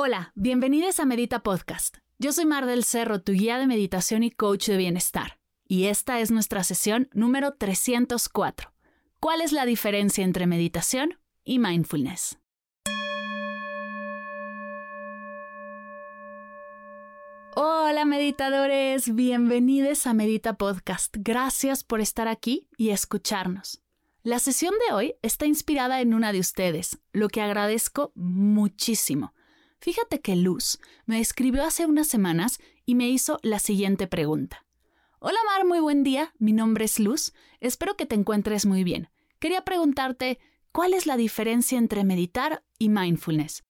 Hola, bienvenidos a Medita Podcast. Yo soy Mar del Cerro, tu guía de meditación y coach de bienestar. Y esta es nuestra sesión número 304. ¿Cuál es la diferencia entre meditación y mindfulness? Hola meditadores, bienvenidos a Medita Podcast. Gracias por estar aquí y escucharnos. La sesión de hoy está inspirada en una de ustedes, lo que agradezco muchísimo. Fíjate que Luz me escribió hace unas semanas y me hizo la siguiente pregunta. Hola Mar, muy buen día, mi nombre es Luz, espero que te encuentres muy bien. Quería preguntarte, ¿cuál es la diferencia entre meditar y mindfulness?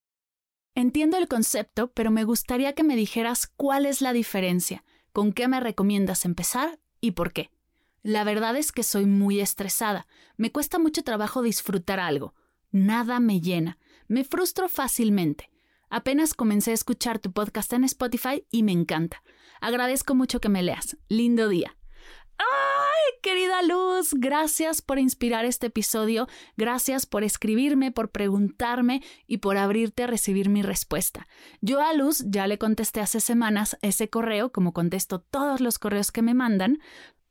Entiendo el concepto, pero me gustaría que me dijeras cuál es la diferencia, con qué me recomiendas empezar y por qué. La verdad es que soy muy estresada, me cuesta mucho trabajo disfrutar algo, nada me llena, me frustro fácilmente. Apenas comencé a escuchar tu podcast en Spotify y me encanta. Agradezco mucho que me leas. Lindo día. ¡Ay, querida Luz! Gracias por inspirar este episodio, gracias por escribirme, por preguntarme y por abrirte a recibir mi respuesta. Yo a Luz ya le contesté hace semanas ese correo, como contesto todos los correos que me mandan,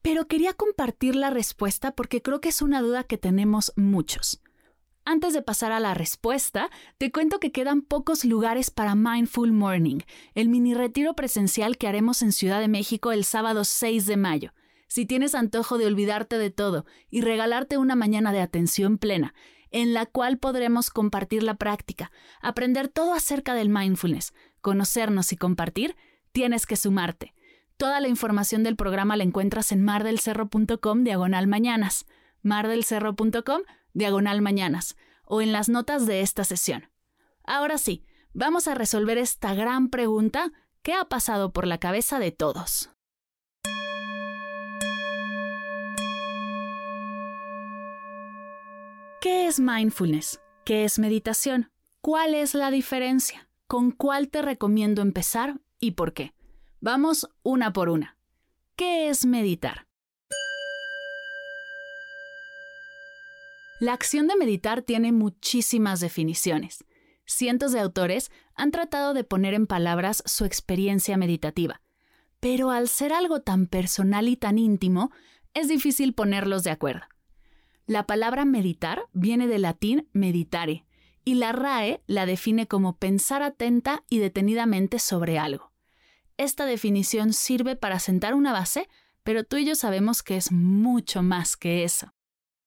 pero quería compartir la respuesta porque creo que es una duda que tenemos muchos. Antes de pasar a la respuesta, te cuento que quedan pocos lugares para Mindful Morning, el mini retiro presencial que haremos en Ciudad de México el sábado 6 de mayo. Si tienes antojo de olvidarte de todo y regalarte una mañana de atención plena, en la cual podremos compartir la práctica, aprender todo acerca del mindfulness, conocernos y compartir, tienes que sumarte. Toda la información del programa la encuentras en mardelcerro.com diagonal mañanas, mardelcerro.com diagonal mañanas, o en las notas de esta sesión. Ahora sí, vamos a resolver esta gran pregunta que ha pasado por la cabeza de todos. ¿Qué es mindfulness? ¿Qué es meditación? ¿Cuál es la diferencia? ¿Con cuál te recomiendo empezar y por qué? Vamos una por una. ¿Qué es meditar? La acción de meditar tiene muchísimas definiciones. Cientos de autores han tratado de poner en palabras su experiencia meditativa, pero al ser algo tan personal y tan íntimo, es difícil ponerlos de acuerdo. La palabra meditar viene del latín meditare, y la RAE la define como pensar atenta y detenidamente sobre algo. Esta definición sirve para sentar una base, pero tú y yo sabemos que es mucho más que eso.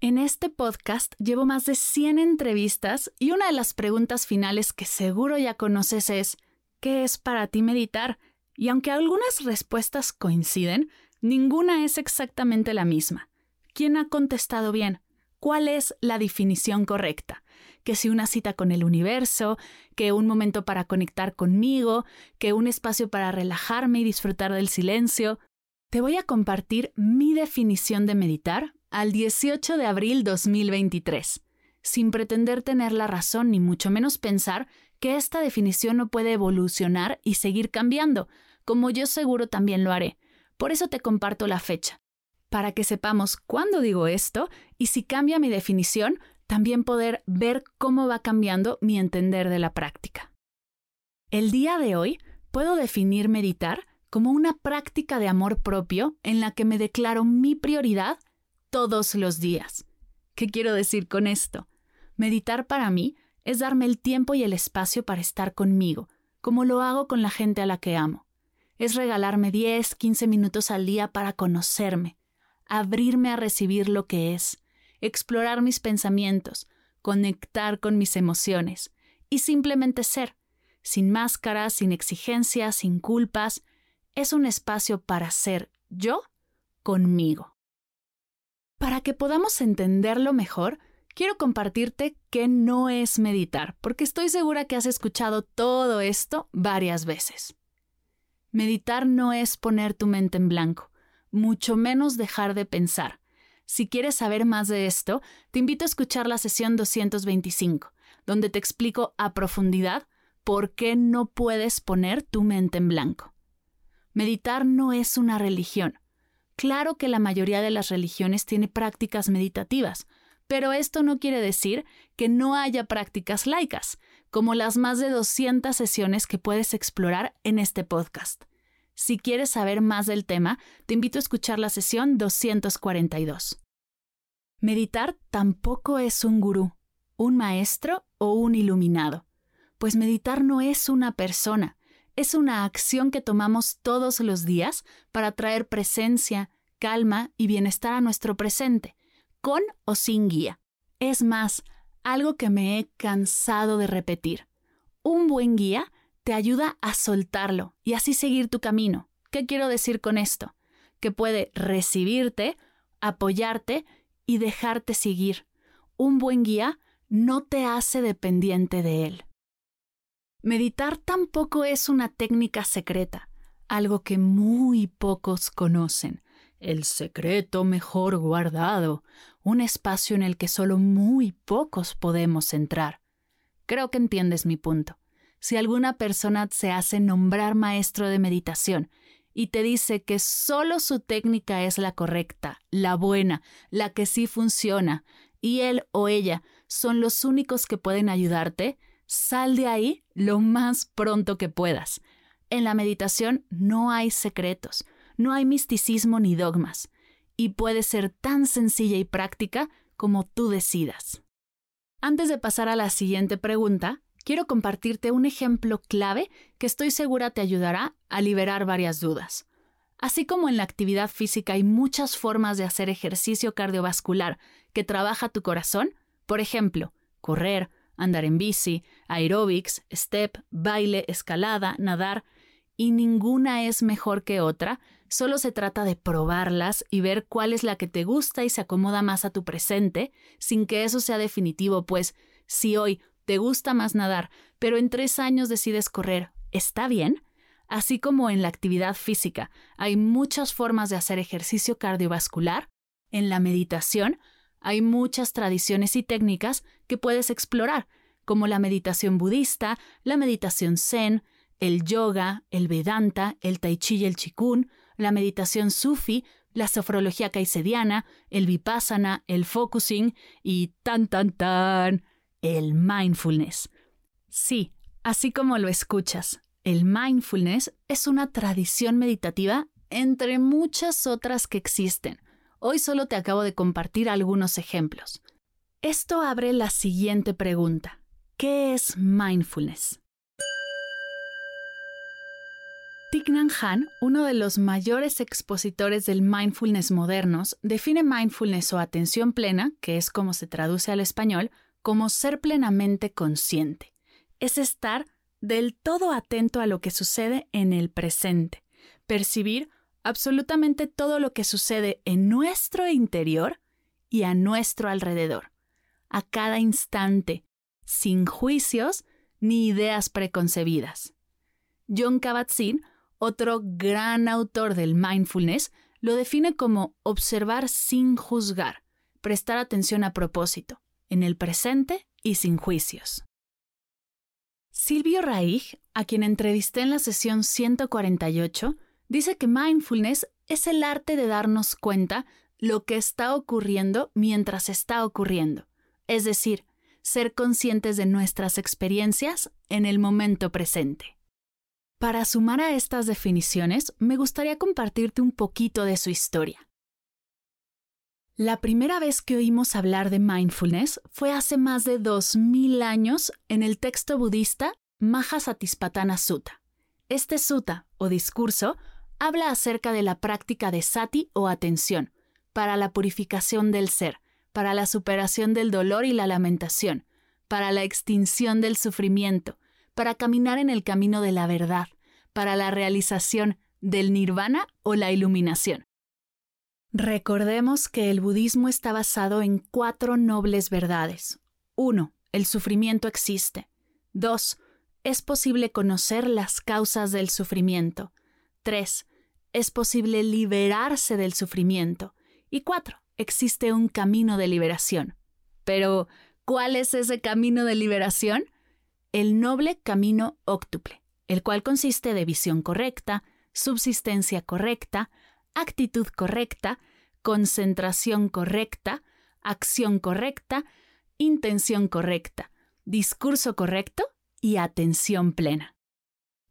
En este podcast llevo más de 100 entrevistas y una de las preguntas finales que seguro ya conoces es, ¿qué es para ti meditar? Y aunque algunas respuestas coinciden, ninguna es exactamente la misma. ¿Quién ha contestado bien? ¿Cuál es la definición correcta? Que si una cita con el universo, que un momento para conectar conmigo, que un espacio para relajarme y disfrutar del silencio. Te voy a compartir mi definición de meditar al 18 de abril 2023, sin pretender tener la razón ni mucho menos pensar que esta definición no puede evolucionar y seguir cambiando, como yo seguro también lo haré. Por eso te comparto la fecha, para que sepamos cuándo digo esto y si cambia mi definición, también poder ver cómo va cambiando mi entender de la práctica. El día de hoy puedo definir meditar como una práctica de amor propio en la que me declaro mi prioridad todos los días. ¿Qué quiero decir con esto? Meditar para mí es darme el tiempo y el espacio para estar conmigo, como lo hago con la gente a la que amo. Es regalarme 10, 15 minutos al día para conocerme, abrirme a recibir lo que es, explorar mis pensamientos, conectar con mis emociones y simplemente ser, sin máscaras, sin exigencias, sin culpas. Es un espacio para ser yo conmigo. Para que podamos entenderlo mejor, quiero compartirte qué no es meditar, porque estoy segura que has escuchado todo esto varias veces. Meditar no es poner tu mente en blanco, mucho menos dejar de pensar. Si quieres saber más de esto, te invito a escuchar la sesión 225, donde te explico a profundidad por qué no puedes poner tu mente en blanco. Meditar no es una religión. Claro que la mayoría de las religiones tiene prácticas meditativas, pero esto no quiere decir que no haya prácticas laicas, como las más de 200 sesiones que puedes explorar en este podcast. Si quieres saber más del tema, te invito a escuchar la sesión 242. Meditar tampoco es un gurú, un maestro o un iluminado, pues meditar no es una persona, es una acción que tomamos todos los días para traer presencia, calma y bienestar a nuestro presente con o sin guía. Es más, algo que me he cansado de repetir. Un buen guía te ayuda a soltarlo y así seguir tu camino. ¿Qué quiero decir con esto? Que puede recibirte, apoyarte y dejarte seguir. Un buen guía no te hace dependiente de él. Meditar tampoco es una técnica secreta, algo que muy pocos conocen el secreto mejor guardado, un espacio en el que solo muy pocos podemos entrar. Creo que entiendes mi punto. Si alguna persona se hace nombrar maestro de meditación y te dice que solo su técnica es la correcta, la buena, la que sí funciona, y él o ella son los únicos que pueden ayudarte, sal de ahí lo más pronto que puedas. En la meditación no hay secretos, no hay misticismo ni dogmas, y puede ser tan sencilla y práctica como tú decidas. Antes de pasar a la siguiente pregunta, quiero compartirte un ejemplo clave que estoy segura te ayudará a liberar varias dudas. Así como en la actividad física hay muchas formas de hacer ejercicio cardiovascular que trabaja tu corazón, por ejemplo, correr, andar en bici, aeróbics, step, baile, escalada, nadar, y ninguna es mejor que otra, solo se trata de probarlas y ver cuál es la que te gusta y se acomoda más a tu presente, sin que eso sea definitivo, pues si hoy te gusta más nadar, pero en tres años decides correr, ¿está bien? Así como en la actividad física, hay muchas formas de hacer ejercicio cardiovascular, en la meditación hay muchas tradiciones y técnicas que puedes explorar, como la meditación budista, la meditación zen, el yoga, el vedanta, el tai chi y el chikun, la meditación sufi, la sofrología caicediana, el vipassana, el focusing y tan tan tan, el mindfulness. Sí, así como lo escuchas, el mindfulness es una tradición meditativa entre muchas otras que existen. Hoy solo te acabo de compartir algunos ejemplos. Esto abre la siguiente pregunta. ¿Qué es mindfulness? Thich Nhat Hanh, uno de los mayores expositores del mindfulness modernos, define mindfulness o atención plena, que es como se traduce al español, como ser plenamente consciente. Es estar del todo atento a lo que sucede en el presente, percibir absolutamente todo lo que sucede en nuestro interior y a nuestro alrededor, a cada instante, sin juicios ni ideas preconcebidas. John Kabat-Zinn otro gran autor del mindfulness lo define como observar sin juzgar, prestar atención a propósito, en el presente y sin juicios. Silvio Raig, a quien entrevisté en la sesión 148, dice que mindfulness es el arte de darnos cuenta lo que está ocurriendo mientras está ocurriendo, es decir, ser conscientes de nuestras experiencias en el momento presente. Para sumar a estas definiciones, me gustaría compartirte un poquito de su historia. La primera vez que oímos hablar de mindfulness fue hace más de 2000 años en el texto budista Mahasatispattana Sutta. Este sutta, o discurso, habla acerca de la práctica de sati o atención, para la purificación del ser, para la superación del dolor y la lamentación, para la extinción del sufrimiento, para caminar en el camino de la verdad, para la realización del nirvana o la iluminación. Recordemos que el budismo está basado en cuatro nobles verdades. 1. El sufrimiento existe. 2. Es posible conocer las causas del sufrimiento. 3. Es posible liberarse del sufrimiento. Y 4. Existe un camino de liberación. Pero, ¿cuál es ese camino de liberación? El noble camino óctuple, el cual consiste de visión correcta, subsistencia correcta, actitud correcta, concentración correcta, acción correcta, intención correcta, discurso correcto y atención plena.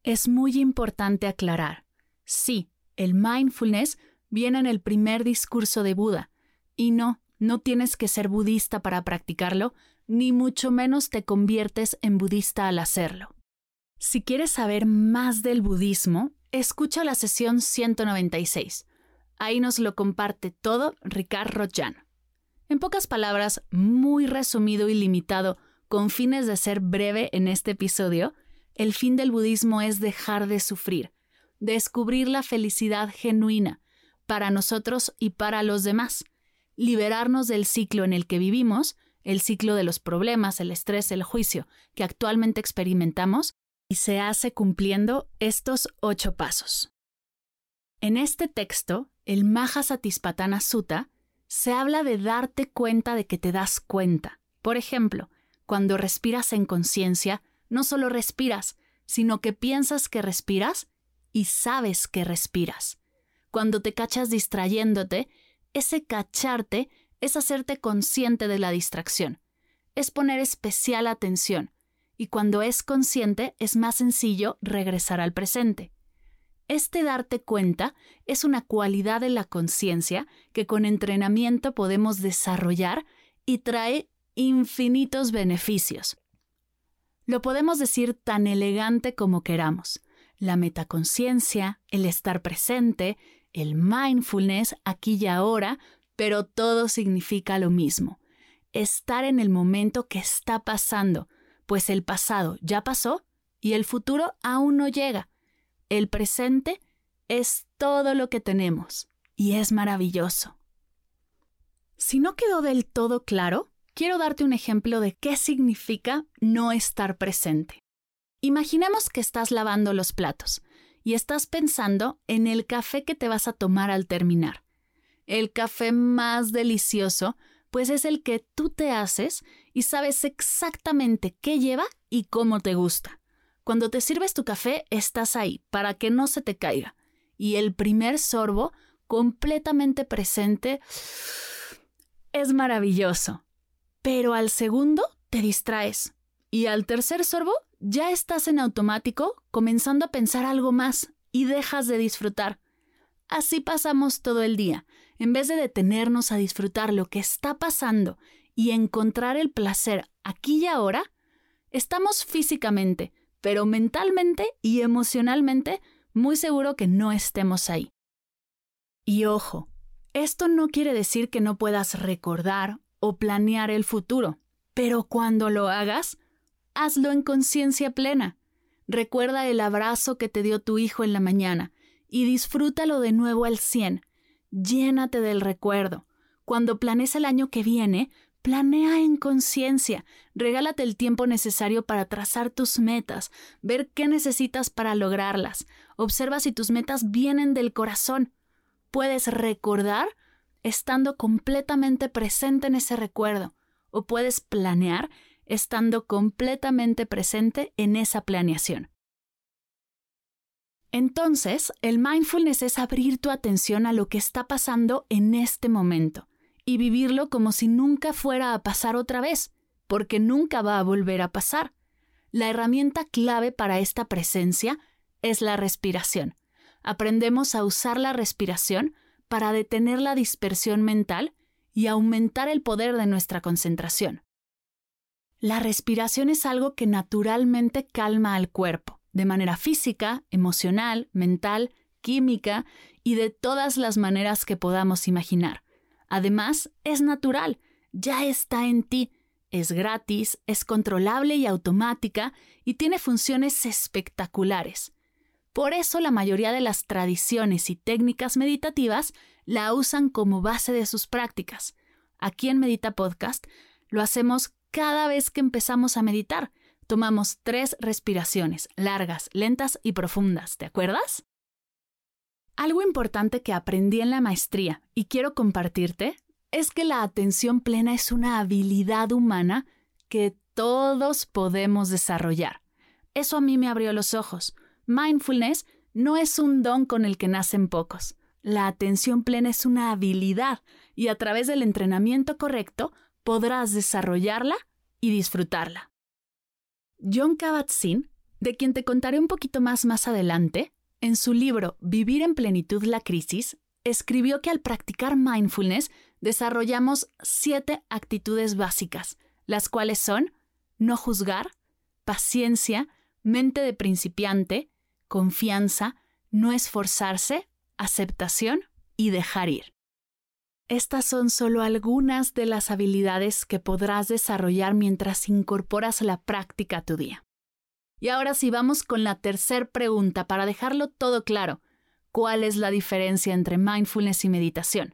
Es muy importante aclarar, sí, el mindfulness viene en el primer discurso de Buda, y no, no tienes que ser budista para practicarlo, ni mucho menos te conviertes en budista al hacerlo. Si quieres saber más del budismo, escucha la sesión 196. Ahí nos lo comparte todo Ricard Rojan. En pocas palabras, muy resumido y limitado, con fines de ser breve en este episodio, el fin del budismo es dejar de sufrir, descubrir la felicidad genuina para nosotros y para los demás, liberarnos del ciclo en el que vivimos, el ciclo de los problemas, el estrés, el juicio que actualmente experimentamos, y se hace cumpliendo estos ocho pasos. En este texto, el Mahasatispatana Sutta, se habla de darte cuenta de que te das cuenta. Por ejemplo, cuando respiras en conciencia, no solo respiras, sino que piensas que respiras y sabes que respiras. Cuando te cachas distrayéndote, ese cacharte es hacerte consciente de la distracción, es poner especial atención, y cuando es consciente es más sencillo regresar al presente. Este darte cuenta es una cualidad de la conciencia que con entrenamiento podemos desarrollar y trae infinitos beneficios. Lo podemos decir tan elegante como queramos. La metaconciencia, el estar presente, el mindfulness aquí y ahora, pero todo significa lo mismo. Estar en el momento que está pasando, pues el pasado ya pasó y el futuro aún no llega el presente es todo lo que tenemos y es maravilloso. Si no quedó del todo claro, quiero darte un ejemplo de qué significa no estar presente. Imaginemos que estás lavando los platos y estás pensando en el café que te vas a tomar al terminar. El café más delicioso, pues es el que tú te haces y sabes exactamente qué lleva y cómo te gusta. Cuando te sirves tu café, estás ahí para que no se te caiga. Y el primer sorbo, completamente presente, es maravilloso. Pero al segundo, te distraes. Y al tercer sorbo, ya estás en automático, comenzando a pensar algo más y dejas de disfrutar. Así pasamos todo el día. En vez de detenernos a disfrutar lo que está pasando y encontrar el placer aquí y ahora, estamos físicamente, pero mentalmente y emocionalmente muy seguro que no estemos ahí. Y ojo, esto no quiere decir que no puedas recordar o planear el futuro, pero cuando lo hagas, hazlo en conciencia plena. Recuerda el abrazo que te dio tu hijo en la mañana y disfrútalo de nuevo al cien. Llénate del recuerdo. Cuando planees el año que viene, Planea en conciencia, regálate el tiempo necesario para trazar tus metas, ver qué necesitas para lograrlas, observa si tus metas vienen del corazón. Puedes recordar estando completamente presente en ese recuerdo, o puedes planear estando completamente presente en esa planeación. Entonces, el mindfulness es abrir tu atención a lo que está pasando en este momento y vivirlo como si nunca fuera a pasar otra vez, porque nunca va a volver a pasar. La herramienta clave para esta presencia es la respiración. Aprendemos a usar la respiración para detener la dispersión mental y aumentar el poder de nuestra concentración. La respiración es algo que naturalmente calma al cuerpo, de manera física, emocional, mental, química y de todas las maneras que podamos imaginar. Además, es natural, ya está en ti, es gratis, es controlable y automática y tiene funciones espectaculares. Por eso la mayoría de las tradiciones y técnicas meditativas la usan como base de sus prácticas. Aquí en Medita Podcast lo hacemos cada vez que empezamos a meditar. Tomamos tres respiraciones, largas, lentas y profundas, ¿te acuerdas? Algo importante que aprendí en la maestría y quiero compartirte es que la atención plena es una habilidad humana que todos podemos desarrollar. Eso a mí me abrió los ojos. Mindfulness no es un don con el que nacen pocos. La atención plena es una habilidad y a través del entrenamiento correcto podrás desarrollarla y disfrutarla. John Kabat-Zinn, de quien te contaré un poquito más más adelante, en su libro Vivir en plenitud la crisis, escribió que al practicar mindfulness desarrollamos siete actitudes básicas, las cuales son no juzgar, paciencia, mente de principiante, confianza, no esforzarse, aceptación y dejar ir. Estas son solo algunas de las habilidades que podrás desarrollar mientras incorporas la práctica a tu día. Y ahora sí vamos con la tercera pregunta para dejarlo todo claro. ¿Cuál es la diferencia entre mindfulness y meditación?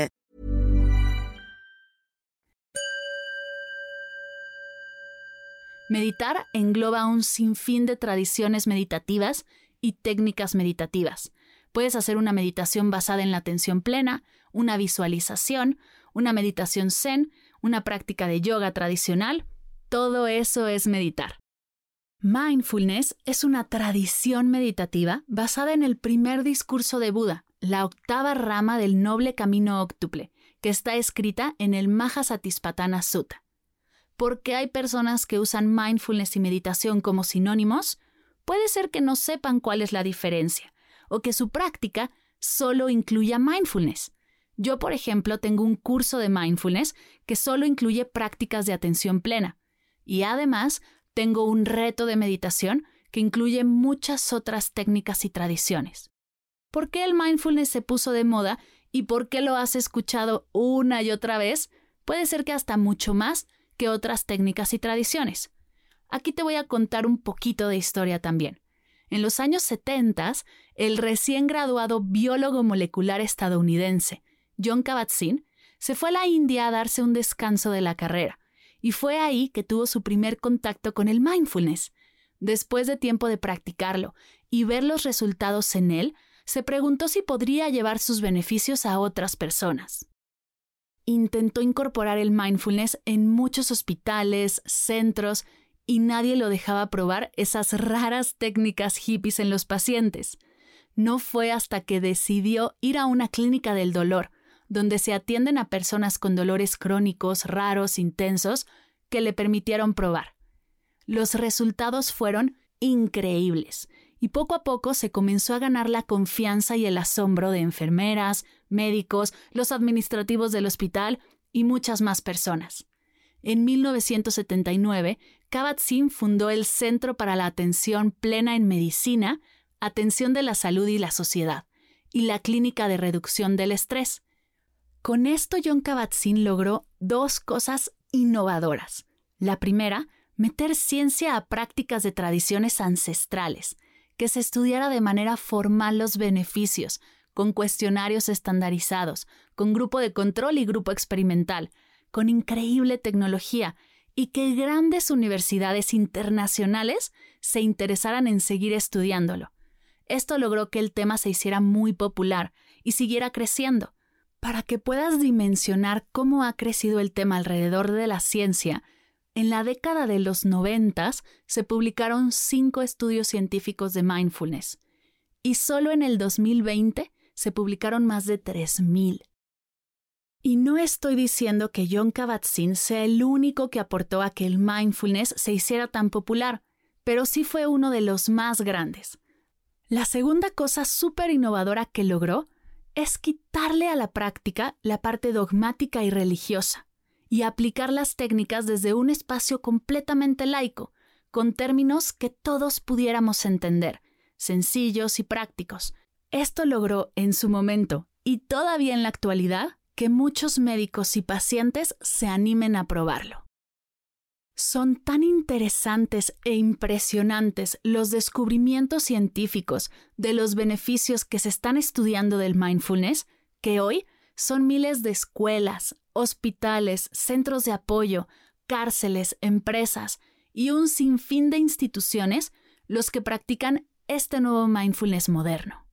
Meditar engloba un sinfín de tradiciones meditativas y técnicas meditativas. Puedes hacer una meditación basada en la atención plena, una visualización, una meditación zen, una práctica de yoga tradicional. Todo eso es meditar. Mindfulness es una tradición meditativa basada en el primer discurso de Buda, la octava rama del noble camino óctuple, que está escrita en el Mahasatispatana Sutta. ¿Por qué hay personas que usan mindfulness y meditación como sinónimos? Puede ser que no sepan cuál es la diferencia, o que su práctica solo incluya mindfulness. Yo, por ejemplo, tengo un curso de mindfulness que solo incluye prácticas de atención plena, y además tengo un reto de meditación que incluye muchas otras técnicas y tradiciones. ¿Por qué el mindfulness se puso de moda y por qué lo has escuchado una y otra vez? Puede ser que hasta mucho más que otras técnicas y tradiciones. Aquí te voy a contar un poquito de historia también. En los años 70, el recién graduado biólogo molecular estadounidense, John Kabat-Zinn, se fue a la India a darse un descanso de la carrera, y fue ahí que tuvo su primer contacto con el mindfulness. Después de tiempo de practicarlo y ver los resultados en él, se preguntó si podría llevar sus beneficios a otras personas intentó incorporar el mindfulness en muchos hospitales, centros, y nadie lo dejaba probar esas raras técnicas hippies en los pacientes. No fue hasta que decidió ir a una clínica del dolor, donde se atienden a personas con dolores crónicos, raros, intensos, que le permitieron probar. Los resultados fueron increíbles y poco a poco se comenzó a ganar la confianza y el asombro de enfermeras, médicos, los administrativos del hospital y muchas más personas. En 1979, Kabat-Zinn fundó el Centro para la Atención Plena en Medicina, Atención de la Salud y la Sociedad, y la Clínica de Reducción del Estrés. Con esto John Kabat-Zinn logró dos cosas innovadoras. La primera, meter ciencia a prácticas de tradiciones ancestrales, que se estudiara de manera formal los beneficios, con cuestionarios estandarizados, con grupo de control y grupo experimental, con increíble tecnología, y que grandes universidades internacionales se interesaran en seguir estudiándolo. Esto logró que el tema se hiciera muy popular y siguiera creciendo. Para que puedas dimensionar cómo ha crecido el tema alrededor de la ciencia, en la década de los noventas se publicaron cinco estudios científicos de mindfulness y solo en el 2020 se publicaron más de 3.000. Y no estoy diciendo que John Kabat-Zinn sea el único que aportó a que el mindfulness se hiciera tan popular, pero sí fue uno de los más grandes. La segunda cosa súper innovadora que logró es quitarle a la práctica la parte dogmática y religiosa y aplicar las técnicas desde un espacio completamente laico, con términos que todos pudiéramos entender, sencillos y prácticos. Esto logró en su momento y todavía en la actualidad que muchos médicos y pacientes se animen a probarlo. Son tan interesantes e impresionantes los descubrimientos científicos de los beneficios que se están estudiando del mindfulness que hoy son miles de escuelas, hospitales, centros de apoyo, cárceles, empresas y un sinfín de instituciones los que practican este nuevo mindfulness moderno.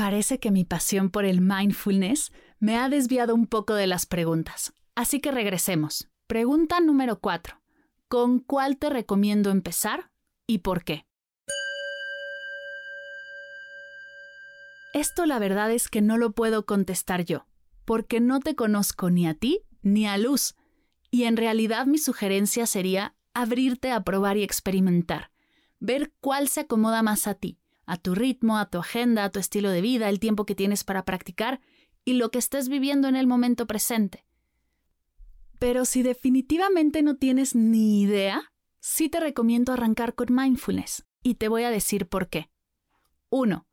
Parece que mi pasión por el mindfulness me ha desviado un poco de las preguntas, así que regresemos. Pregunta número 4. ¿Con cuál te recomiendo empezar y por qué? Esto la verdad es que no lo puedo contestar yo, porque no te conozco ni a ti ni a Luz, y en realidad mi sugerencia sería abrirte a probar y experimentar, ver cuál se acomoda más a ti, a tu ritmo, a tu agenda, a tu estilo de vida, el tiempo que tienes para practicar y lo que estés viviendo en el momento presente. Pero si definitivamente no tienes ni idea, sí te recomiendo arrancar con mindfulness y te voy a decir por qué. 1.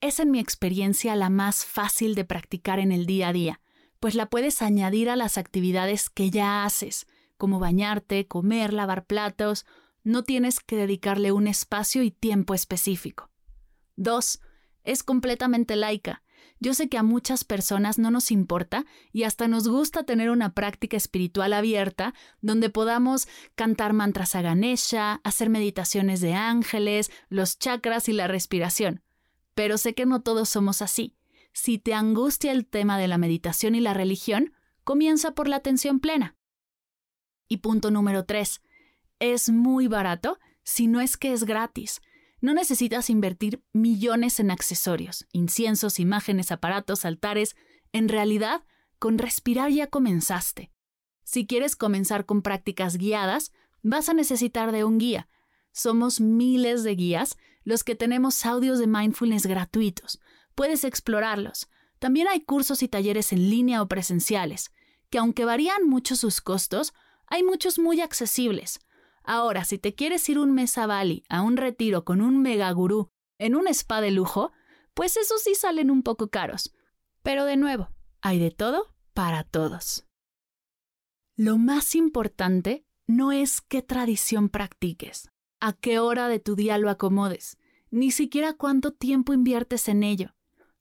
Es en mi experiencia la más fácil de practicar en el día a día, pues la puedes añadir a las actividades que ya haces, como bañarte, comer, lavar platos, no tienes que dedicarle un espacio y tiempo específico. 2. Es completamente laica. Yo sé que a muchas personas no nos importa y hasta nos gusta tener una práctica espiritual abierta donde podamos cantar mantras a Ganesha, hacer meditaciones de ángeles, los chakras y la respiración. Pero sé que no todos somos así. Si te angustia el tema de la meditación y la religión, comienza por la atención plena. Y punto número tres, es muy barato si no es que es gratis. No necesitas invertir millones en accesorios, inciensos, imágenes, aparatos, altares. En realidad, con respirar ya comenzaste. Si quieres comenzar con prácticas guiadas, vas a necesitar de un guía. Somos miles de guías los que tenemos audios de mindfulness gratuitos. Puedes explorarlos. También hay cursos y talleres en línea o presenciales, que aunque varían mucho sus costos, hay muchos muy accesibles. Ahora, si te quieres ir un mes a Bali, a un retiro con un mega gurú, en un spa de lujo, pues esos sí salen un poco caros. Pero de nuevo, hay de todo para todos. Lo más importante no es qué tradición practiques, a qué hora de tu día lo acomodes, ni siquiera cuánto tiempo inviertes en ello.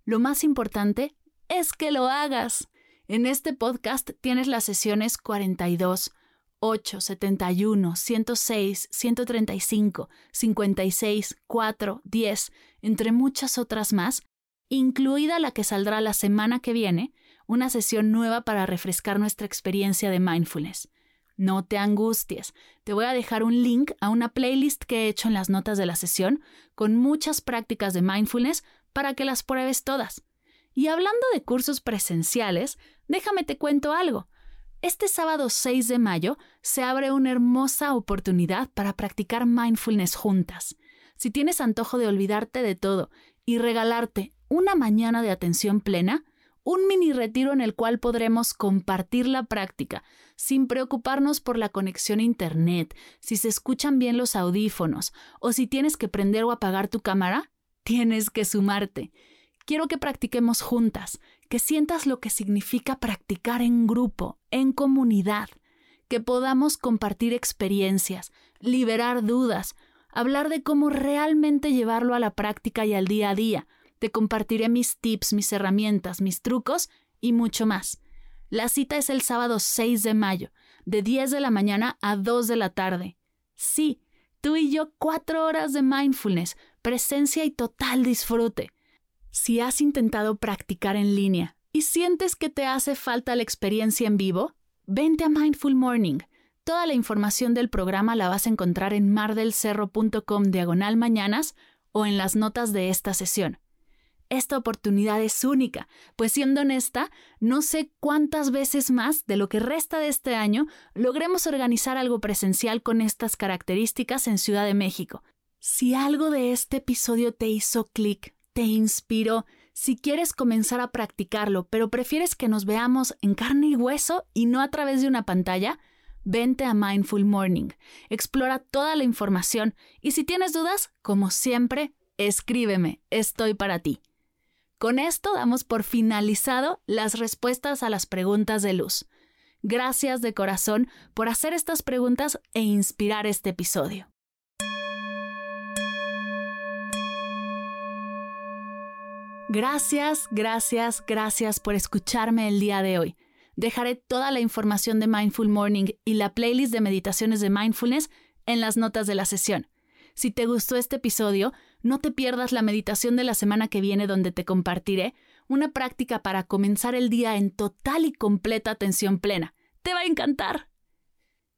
Lo más importante es que lo hagas. En este podcast tienes las sesiones 42, 8, 71, 106, 135, 56, 4, 10, entre muchas otras más, incluida la que saldrá la semana que viene, una sesión nueva para refrescar nuestra experiencia de mindfulness. No te angusties, te voy a dejar un link a una playlist que he hecho en las notas de la sesión con muchas prácticas de mindfulness para que las pruebes todas. Y hablando de cursos presenciales, déjame te cuento algo. Este sábado 6 de mayo se abre una hermosa oportunidad para practicar mindfulness juntas. Si tienes antojo de olvidarte de todo y regalarte una mañana de atención plena, un mini retiro en el cual podremos compartir la práctica sin preocuparnos por la conexión a Internet, si se escuchan bien los audífonos o si tienes que prender o apagar tu cámara, tienes que sumarte. Quiero que practiquemos juntas, que sientas lo que significa practicar en grupo, en comunidad, que podamos compartir experiencias, liberar dudas, hablar de cómo realmente llevarlo a la práctica y al día a día. Te compartiré mis tips, mis herramientas, mis trucos y mucho más. La cita es el sábado 6 de mayo, de 10 de la mañana a 2 de la tarde. Sí, tú y yo cuatro horas de mindfulness, presencia y total disfrute. Si has intentado practicar en línea y sientes que te hace falta la experiencia en vivo, vente a Mindful Morning. Toda la información del programa la vas a encontrar en mardelcerro.com diagonal mañanas o en las notas de esta sesión. Esta oportunidad es única, pues siendo honesta, no sé cuántas veces más de lo que resta de este año logremos organizar algo presencial con estas características en Ciudad de México. Si algo de este episodio te hizo clic, te inspiró, si quieres comenzar a practicarlo, pero prefieres que nos veamos en carne y hueso y no a través de una pantalla, vente a Mindful Morning. Explora toda la información y si tienes dudas, como siempre, escríbeme, estoy para ti. Con esto damos por finalizado las respuestas a las preguntas de Luz. Gracias de corazón por hacer estas preguntas e inspirar este episodio. Gracias, gracias, gracias por escucharme el día de hoy. Dejaré toda la información de Mindful Morning y la playlist de meditaciones de mindfulness en las notas de la sesión. Si te gustó este episodio, no te pierdas la meditación de la semana que viene donde te compartiré una práctica para comenzar el día en total y completa atención plena. Te va a encantar.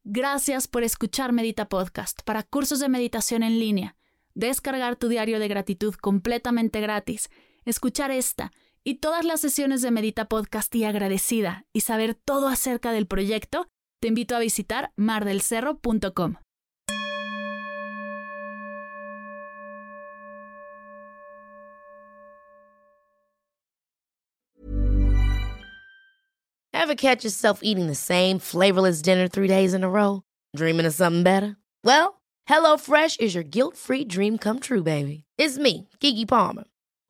Gracias por escuchar Medita Podcast para cursos de meditación en línea, descargar tu diario de gratitud completamente gratis escuchar esta y todas las sesiones de Medita Podcast y agradecida y saber todo acerca del proyecto, te invito a visitar mardelcerro.com. Ever catch yourself eating the same flavorless dinner three days in a row? Dreaming of something better? Well, HelloFresh is your guilt-free dream come true, baby. It's me, Kiki Palmer.